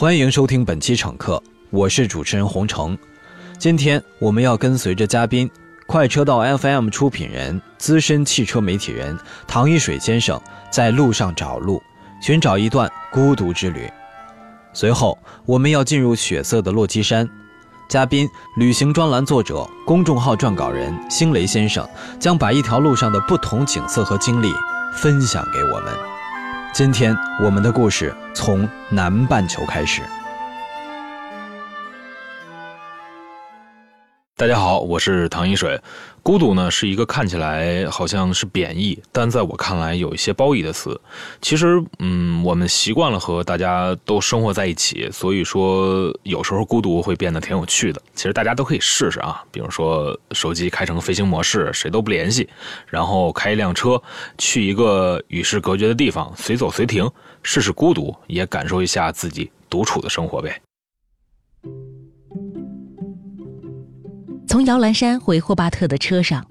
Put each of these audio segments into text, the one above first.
欢迎收听本期乘客，我是主持人洪城。今天我们要跟随着嘉宾，快车道 FM 出品人、资深汽车媒体人唐一水先生，在路上找路，寻找一段孤独之旅。随后，我们要进入血色的落基山。嘉宾、旅行专栏作者、公众号撰稿人星雷先生，将把一条路上的不同景色和经历分享给我们。今天我们的故事从南半球开始。大家好，我是唐一水。孤独呢是一个看起来好像是贬义，但在我看来有一些褒义的词。其实，嗯，我们习惯了和大家都生活在一起，所以说有时候孤独会变得挺有趣的。其实大家都可以试试啊，比如说手机开成飞行模式，谁都不联系，然后开一辆车去一个与世隔绝的地方，随走随停，试试孤独，也感受一下自己独处的生活呗。从摇篮山回霍巴特的车上，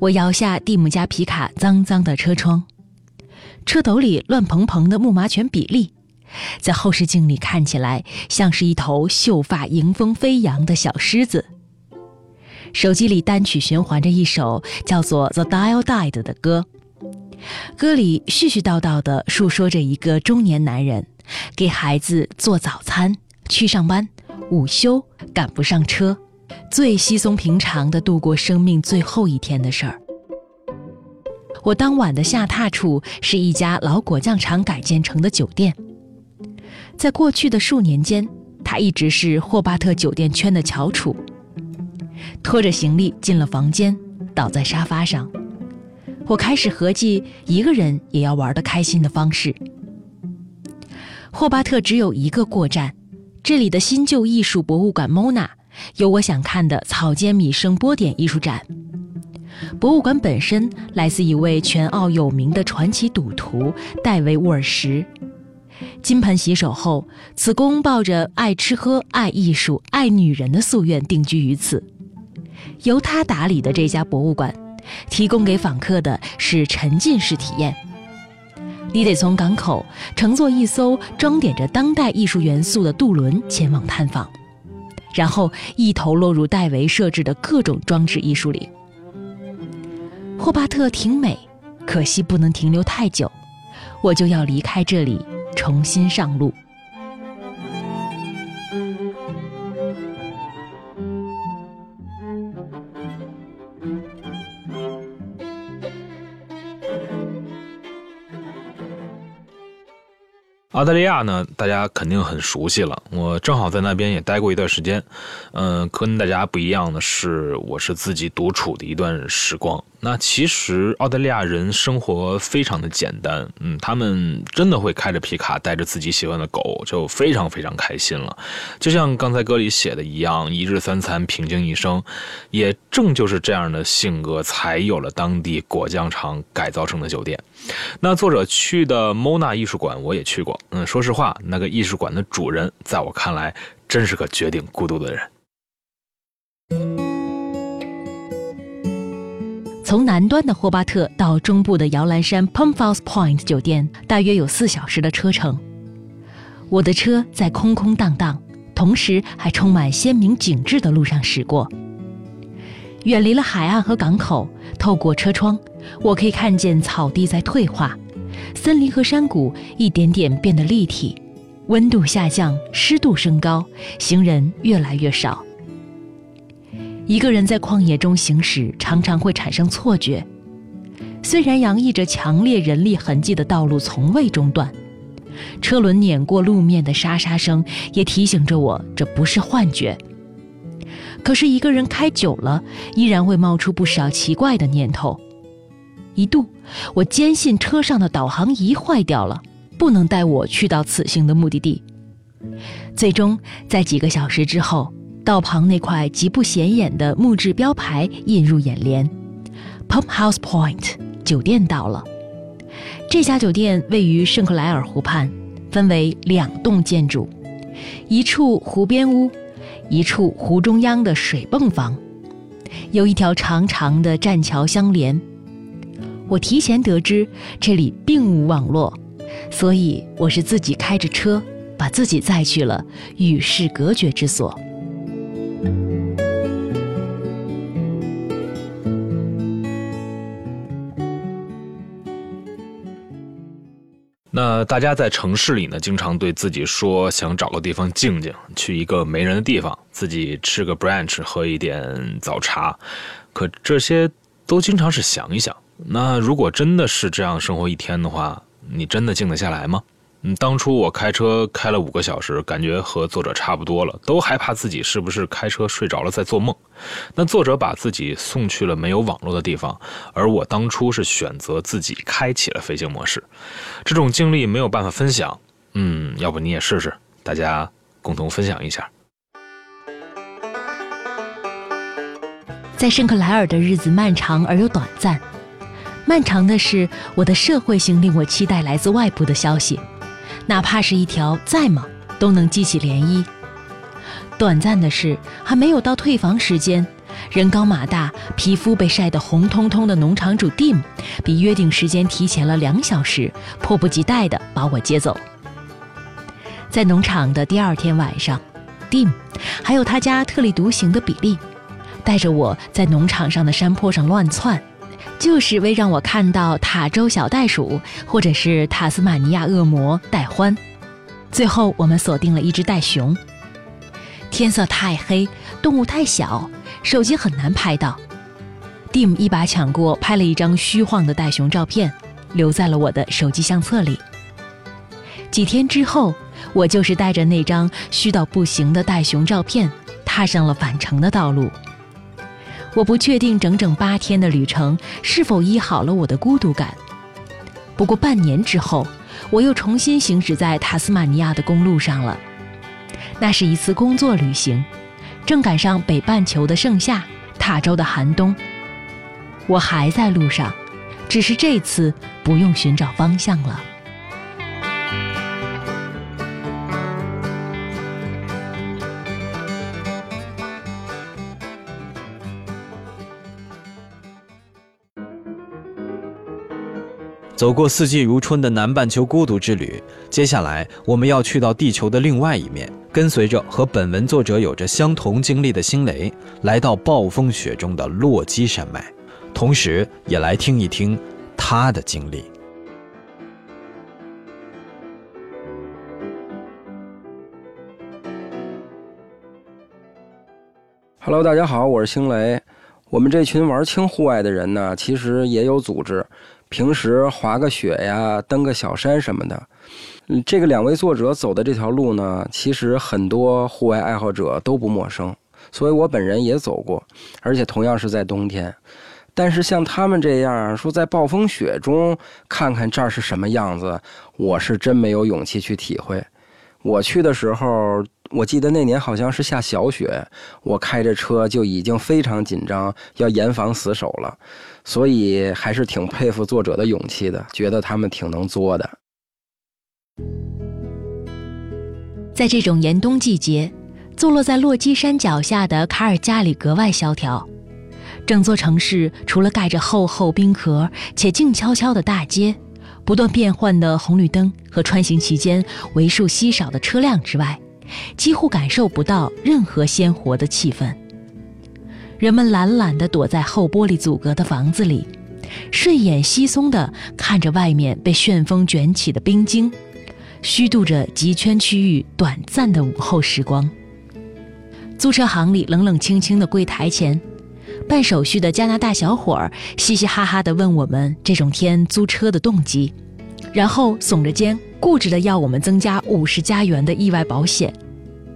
我摇下蒂姆家皮卡脏脏的车窗，车斗里乱蓬蓬的木马犬比利，在后视镜里看起来像是一头秀发迎风飞扬的小狮子。手机里单曲循环着一首叫做《The Dial Died》的歌，歌里絮絮叨叨地述说着一个中年男人给孩子做早餐、去上班、午休赶不上车。最稀松平常的度过生命最后一天的事儿。我当晚的下榻处是一家老果酱厂改建成的酒店。在过去的数年间，它一直是霍巴特酒店圈的翘楚。拖着行李进了房间，倒在沙发上，我开始合计一个人也要玩得开心的方式。霍巴特只有一个过站，这里的新旧艺术博物馆 Mona。有我想看的草间弥生波点艺术展。博物馆本身来自一位全澳有名的传奇赌徒戴维·沃尔什。金盆洗手后，此公抱着爱吃喝、爱艺术、爱女人的夙愿定居于此。由他打理的这家博物馆，提供给访客的是沉浸式体验。你得从港口乘坐一艘装点着当代艺术元素的渡轮前往探访。然后一头落入戴维设置的各种装置艺术里。霍巴特挺美，可惜不能停留太久，我就要离开这里，重新上路。澳大利亚呢，大家肯定很熟悉了。我正好在那边也待过一段时间，嗯，跟大家不一样的是，我是自己独处的一段时光。那其实澳大利亚人生活非常的简单，嗯，他们真的会开着皮卡，带着自己喜欢的狗，就非常非常开心了。就像刚才歌里写的一样，一日三餐，平静一生。也正就是这样的性格，才有了当地果酱厂改造成的酒店。那作者去的 Mona 艺术馆，我也去过。嗯，说实话，那个艺术馆的主人，在我看来，真是个绝顶孤独的人。从南端的霍巴特到中部的摇篮山 Pump House Point 酒店，大约有四小时的车程。我的车在空空荡荡，同时还充满鲜明景致的路上驶过。远离了海岸和港口，透过车窗，我可以看见草地在退化，森林和山谷一点点变得立体，温度下降，湿度升高，行人越来越少。一个人在旷野中行驶，常常会产生错觉。虽然洋溢着强烈人力痕迹的道路从未中断，车轮碾过路面的沙沙声也提醒着我，这不是幻觉。可是，一个人开久了，依然会冒出不少奇怪的念头。一度，我坚信车上的导航仪坏掉了，不能带我去到此行的目的地。最终，在几个小时之后，道旁那块极不显眼的木质标牌映入眼帘：“Pump House Point 酒店到了。”这家酒店位于圣克莱尔湖畔，分为两栋建筑，一处湖边屋。一处湖中央的水泵房，有一条长长的栈桥相连。我提前得知这里并无网络，所以我是自己开着车把自己载去了与世隔绝之所。那大家在城市里呢，经常对自己说想找个地方静静，去一个没人的地方，自己吃个 brunch，喝一点早茶。可这些都经常是想一想。那如果真的是这样生活一天的话，你真的静得下来吗？嗯，当初我开车开了五个小时，感觉和作者差不多了，都害怕自己是不是开车睡着了在做梦。那作者把自己送去了没有网络的地方，而我当初是选择自己开启了飞行模式。这种经历没有办法分享，嗯，要不你也试试，大家共同分享一下。在圣克莱尔的日子漫长而又短暂，漫长的是我的社会性令我期待来自外部的消息。哪怕是一条再忙，都能激起涟漪。短暂的是，还没有到退房时间，人高马大、皮肤被晒得红彤彤的农场主 Dim，比约定时间提前了两小时，迫不及待地把我接走。在农场的第二天晚上，Dim，还有他家特立独行的比利，带着我在农场上的山坡上乱窜。就是为让我看到塔州小袋鼠或者是塔斯马尼亚恶魔戴欢。最后，我们锁定了一只袋熊。天色太黑，动物太小，手机很难拍到。Dim 一把抢过，拍了一张虚晃的袋熊照片，留在了我的手机相册里。几天之后，我就是带着那张虚到不行的袋熊照片，踏上了返程的道路。我不确定整整八天的旅程是否医好了我的孤独感。不过半年之后，我又重新行驶在塔斯马尼亚的公路上了。那是一次工作旅行，正赶上北半球的盛夏，塔州的寒冬。我还在路上，只是这次不用寻找方向了。走过四季如春的南半球孤独之旅，接下来我们要去到地球的另外一面，跟随着和本文作者有着相同经历的星雷，来到暴风雪中的落基山脉，同时也来听一听他的经历。Hello，大家好，我是星雷。我们这群玩轻户外的人呢，其实也有组织。平时滑个雪呀，登个小山什么的，这个两位作者走的这条路呢，其实很多户外爱好者都不陌生，所以我本人也走过，而且同样是在冬天。但是像他们这样说在暴风雪中看看这儿是什么样子，我是真没有勇气去体会。我去的时候，我记得那年好像是下小雪，我开着车就已经非常紧张，要严防死守了。所以还是挺佩服作者的勇气的，觉得他们挺能作的。在这种严冬季节，坐落在落基山脚下的卡尔加里格外萧条。整座城市除了盖着厚厚冰壳且静悄悄的大街、不断变换的红绿灯和穿行期间为数稀少的车辆之外，几乎感受不到任何鲜活的气氛。人们懒懒地躲在厚玻璃阻隔的房子里，睡眼惺忪地看着外面被旋风卷起的冰晶，虚度着极圈区域短暂的午后时光。租车行里冷冷清清的柜台前，办手续的加拿大小伙儿嘻嘻哈哈地问我们这种天租车的动机，然后耸着肩固执的要我们增加五十加元的意外保险。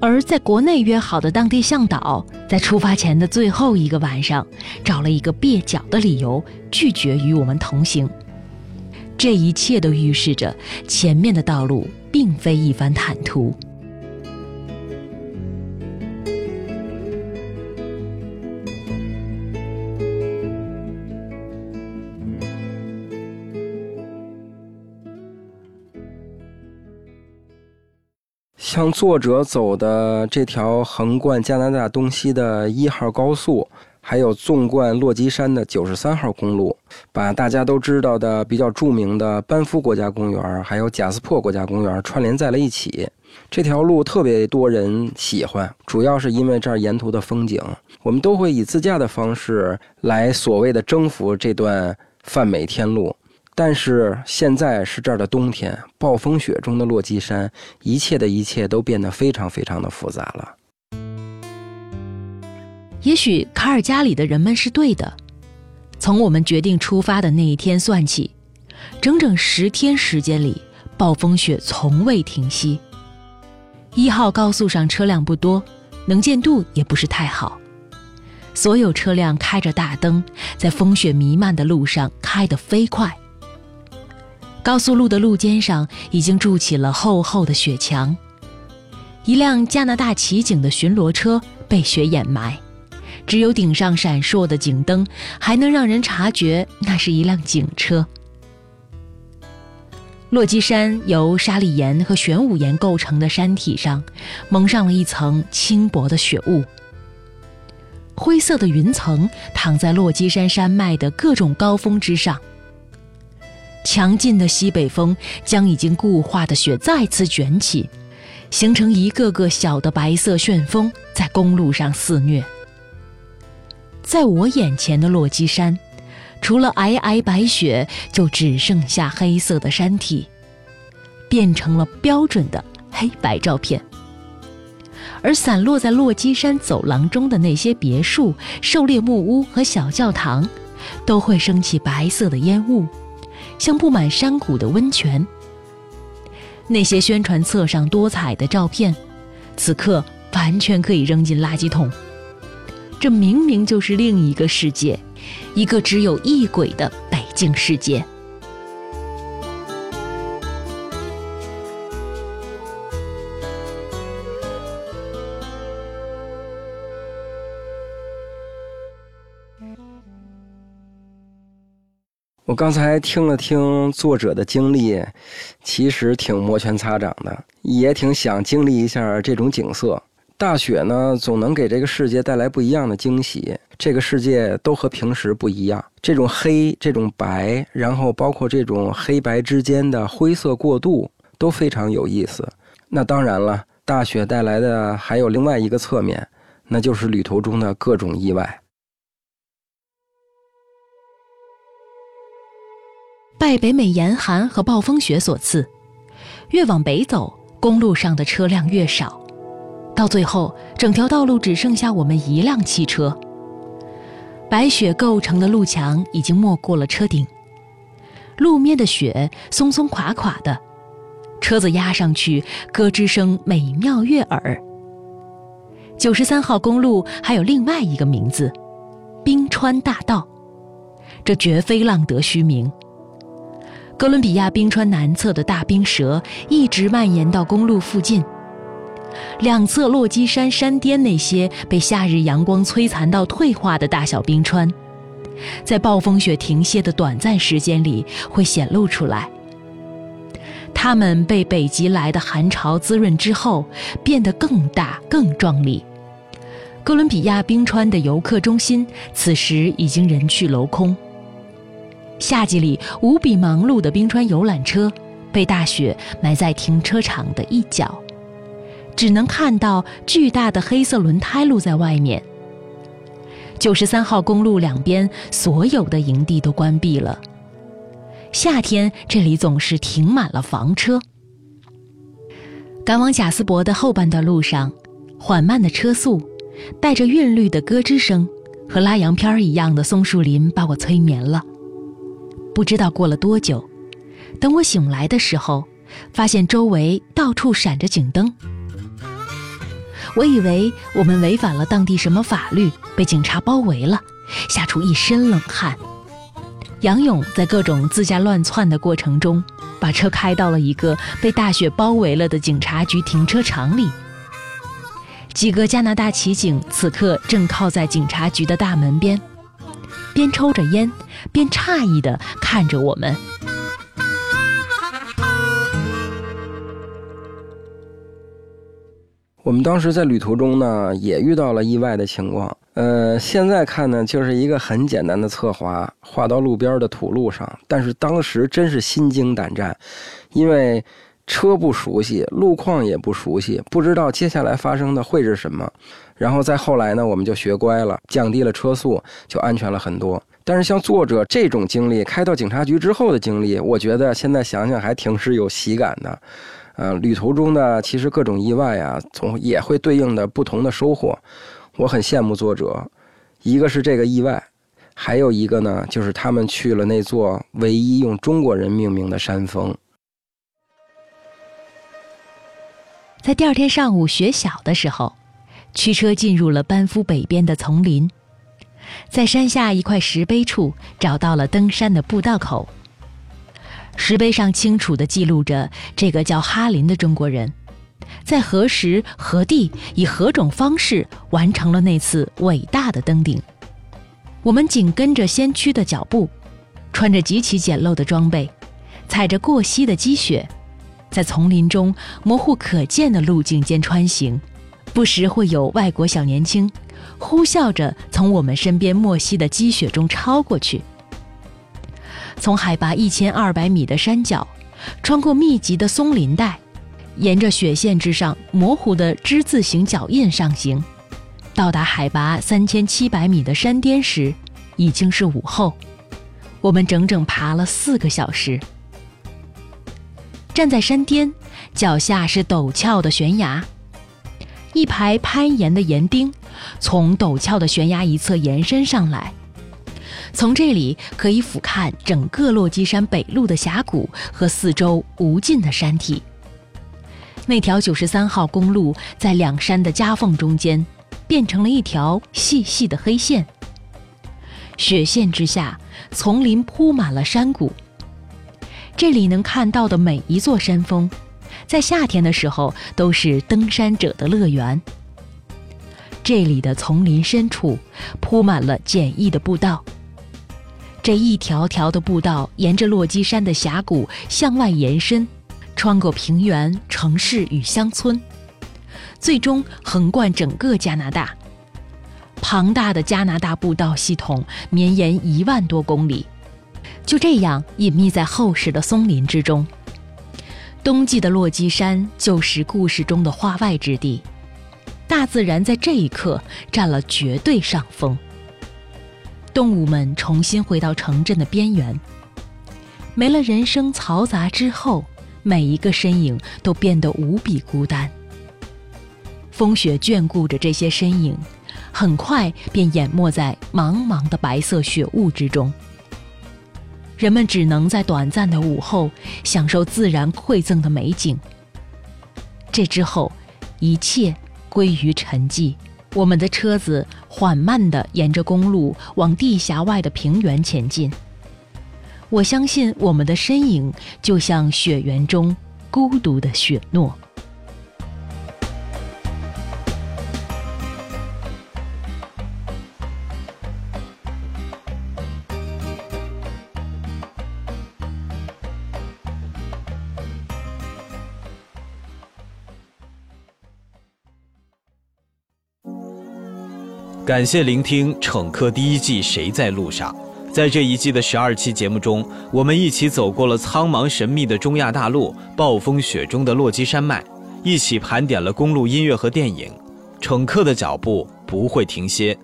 而在国内约好的当地向导，在出发前的最后一个晚上，找了一个蹩脚的理由拒绝与我们同行。这一切都预示着前面的道路并非一番坦途。像作者走的这条横贯加拿大东西的一号高速，还有纵贯落基山的九十三号公路，把大家都知道的比较著名的班夫国家公园，还有贾斯珀国家公园串联在了一起。这条路特别多人喜欢，主要是因为这儿沿途的风景。我们都会以自驾的方式来所谓的征服这段泛美天路。但是现在是这儿的冬天，暴风雪中的落基山，一切的一切都变得非常非常的复杂了。也许卡尔加里的人们是对的。从我们决定出发的那一天算起，整整十天时间里，暴风雪从未停息。一号高速上车辆不多，能见度也不是太好，所有车辆开着大灯，在风雪弥漫的路上开得飞快。高速路的路肩上已经筑起了厚厚的雪墙，一辆加拿大骑警的巡逻车被雪掩埋。只有顶上闪烁的警灯，还能让人察觉那是一辆警车。落基山由沙砾岩和玄武岩构成的山体上，蒙上了一层轻薄的雪雾。灰色的云层躺在落基山山脉的各种高峰之上。强劲的西北风将已经固化的雪再次卷起，形成一个个小的白色旋风，在公路上肆虐。在我眼前的落基山，除了皑皑白雪，就只剩下黑色的山体，变成了标准的黑白照片。而散落在落基山走廊中的那些别墅、狩猎木屋和小教堂，都会升起白色的烟雾，像布满山谷的温泉。那些宣传册上多彩的照片，此刻完全可以扔进垃圾桶。这明明就是另一个世界，一个只有异轨的北京世界。我刚才听了听作者的经历，其实挺摩拳擦掌的，也挺想经历一下这种景色。大雪呢，总能给这个世界带来不一样的惊喜。这个世界都和平时不一样，这种黑，这种白，然后包括这种黑白之间的灰色过渡，都非常有意思。那当然了，大雪带来的还有另外一个侧面，那就是旅途中的各种意外。拜北美严寒和暴风雪所赐，越往北走，公路上的车辆越少。到最后，整条道路只剩下我们一辆汽车。白雪构成的路墙已经没过了车顶，路面的雪松松垮垮的，车子压上去咯吱声美妙悦耳。九十三号公路还有另外一个名字——冰川大道，这绝非浪得虚名。哥伦比亚冰川南侧的大冰舌一直蔓延到公路附近。两侧落基山山巅那些被夏日阳光摧残到退化的大小冰川，在暴风雪停歇的短暂时间里会显露出来。它们被北极来的寒潮滋润之后，变得更大更壮丽。哥伦比亚冰川的游客中心此时已经人去楼空。夏季里无比忙碌的冰川游览车，被大雪埋在停车场的一角。只能看到巨大的黑色轮胎露在外面。九十三号公路两边所有的营地都关闭了。夏天这里总是停满了房车。赶往贾斯伯的后半段路上，缓慢的车速，带着韵律的咯吱声，和拉洋片一样的松树林把我催眠了。不知道过了多久，等我醒来的时候，发现周围到处闪着警灯。我以为我们违反了当地什么法律，被警察包围了，吓出一身冷汗。杨勇在各种自驾乱窜的过程中，把车开到了一个被大雪包围了的警察局停车场里。几个加拿大骑警此刻正靠在警察局的大门边，边抽着烟，边诧异地看着我们。我们当时在旅途中呢，也遇到了意外的情况。呃，现在看呢，就是一个很简单的侧滑，滑到路边的土路上。但是当时真是心惊胆战，因为车不熟悉，路况也不熟悉，不知道接下来发生的会是什么。然后再后来呢，我们就学乖了，降低了车速，就安全了很多。但是像作者这种经历，开到警察局之后的经历，我觉得现在想想还挺是有喜感的。呃，旅途中的，其实各种意外啊，总也会对应的不同的收获。我很羡慕作者，一个是这个意外，还有一个呢，就是他们去了那座唯一用中国人命名的山峰。在第二天上午雪小的时候，驱车进入了班夫北边的丛林，在山下一块石碑处找到了登山的步道口。石碑上清楚地记录着这个叫哈林的中国人。在何时何地以何种方式完成了那次伟大的登顶？我们紧跟着先驱的脚步，穿着极其简陋的装备，踩着过膝的积雪，在丛林中模糊可见的路径间穿行。不时会有外国小年轻呼啸着从我们身边没膝的积雪中超过去。从海拔一千二百米的山脚，穿过密集的松林带。沿着雪线之上模糊的之字形脚印上行，到达海拔三千七百米的山巅时，已经是午后。我们整整爬了四个小时。站在山巅，脚下是陡峭的悬崖，一排攀岩的岩钉从陡峭的悬崖一侧延伸上来，从这里可以俯瞰整个落基山北麓的峡谷和四周无尽的山体。那条九十三号公路在两山的夹缝中间，变成了一条细细的黑线。雪线之下，丛林铺满了山谷。这里能看到的每一座山峰，在夏天的时候都是登山者的乐园。这里的丛林深处铺满了简易的步道，这一条条的步道沿着落基山的峡谷向外延伸。穿过平原、城市与乡村，最终横贯整个加拿大。庞大的加拿大步道系统绵延一万多公里，就这样隐秘在厚实的松林之中。冬季的落基山就是故事中的化外之地，大自然在这一刻占了绝对上风。动物们重新回到城镇的边缘，没了人声嘈杂之后。每一个身影都变得无比孤单。风雪眷顾着这些身影，很快便淹没在茫茫的白色雪雾之中。人们只能在短暂的午后享受自然馈赠的美景。这之后，一切归于沉寂。我们的车子缓慢地沿着公路往地峡外的平原前进。我相信我们的身影就像雪原中孤独的雪诺。感谢聆听《乘客》第一季《谁在路上》。在这一季的十二期节目中，我们一起走过了苍茫神秘的中亚大陆、暴风雪中的落基山脉，一起盘点了公路音乐和电影。乘客的脚步不会停歇。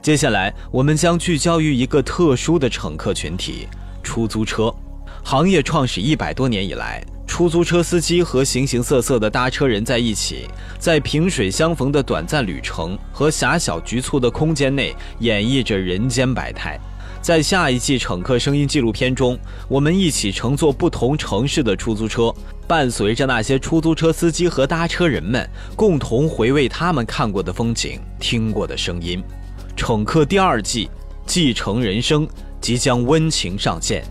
接下来，我们将聚焦于一个特殊的乘客群体——出租车。行业创始一百多年以来，出租车司机和形形色色的搭车人在一起，在萍水相逢的短暂旅程和狭小局促的空间内，演绎着人间百态。在下一季乘客声音纪录片中，我们一起乘坐不同城市的出租车，伴随着那些出租车司机和搭车人们，共同回味他们看过的风景、听过的声音。乘客第二季《继承人生》即将温情上线，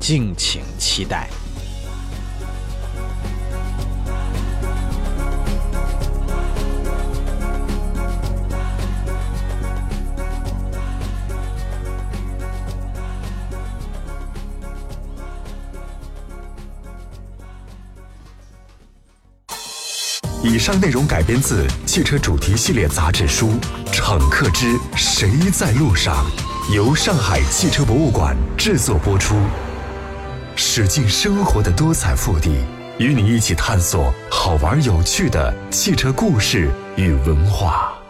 敬请期待。以上内容改编自汽车主题系列杂志书《乘客之谁在路上》，由上海汽车博物馆制作播出。驶进生活的多彩腹地，与你一起探索好玩有趣的汽车故事与文化。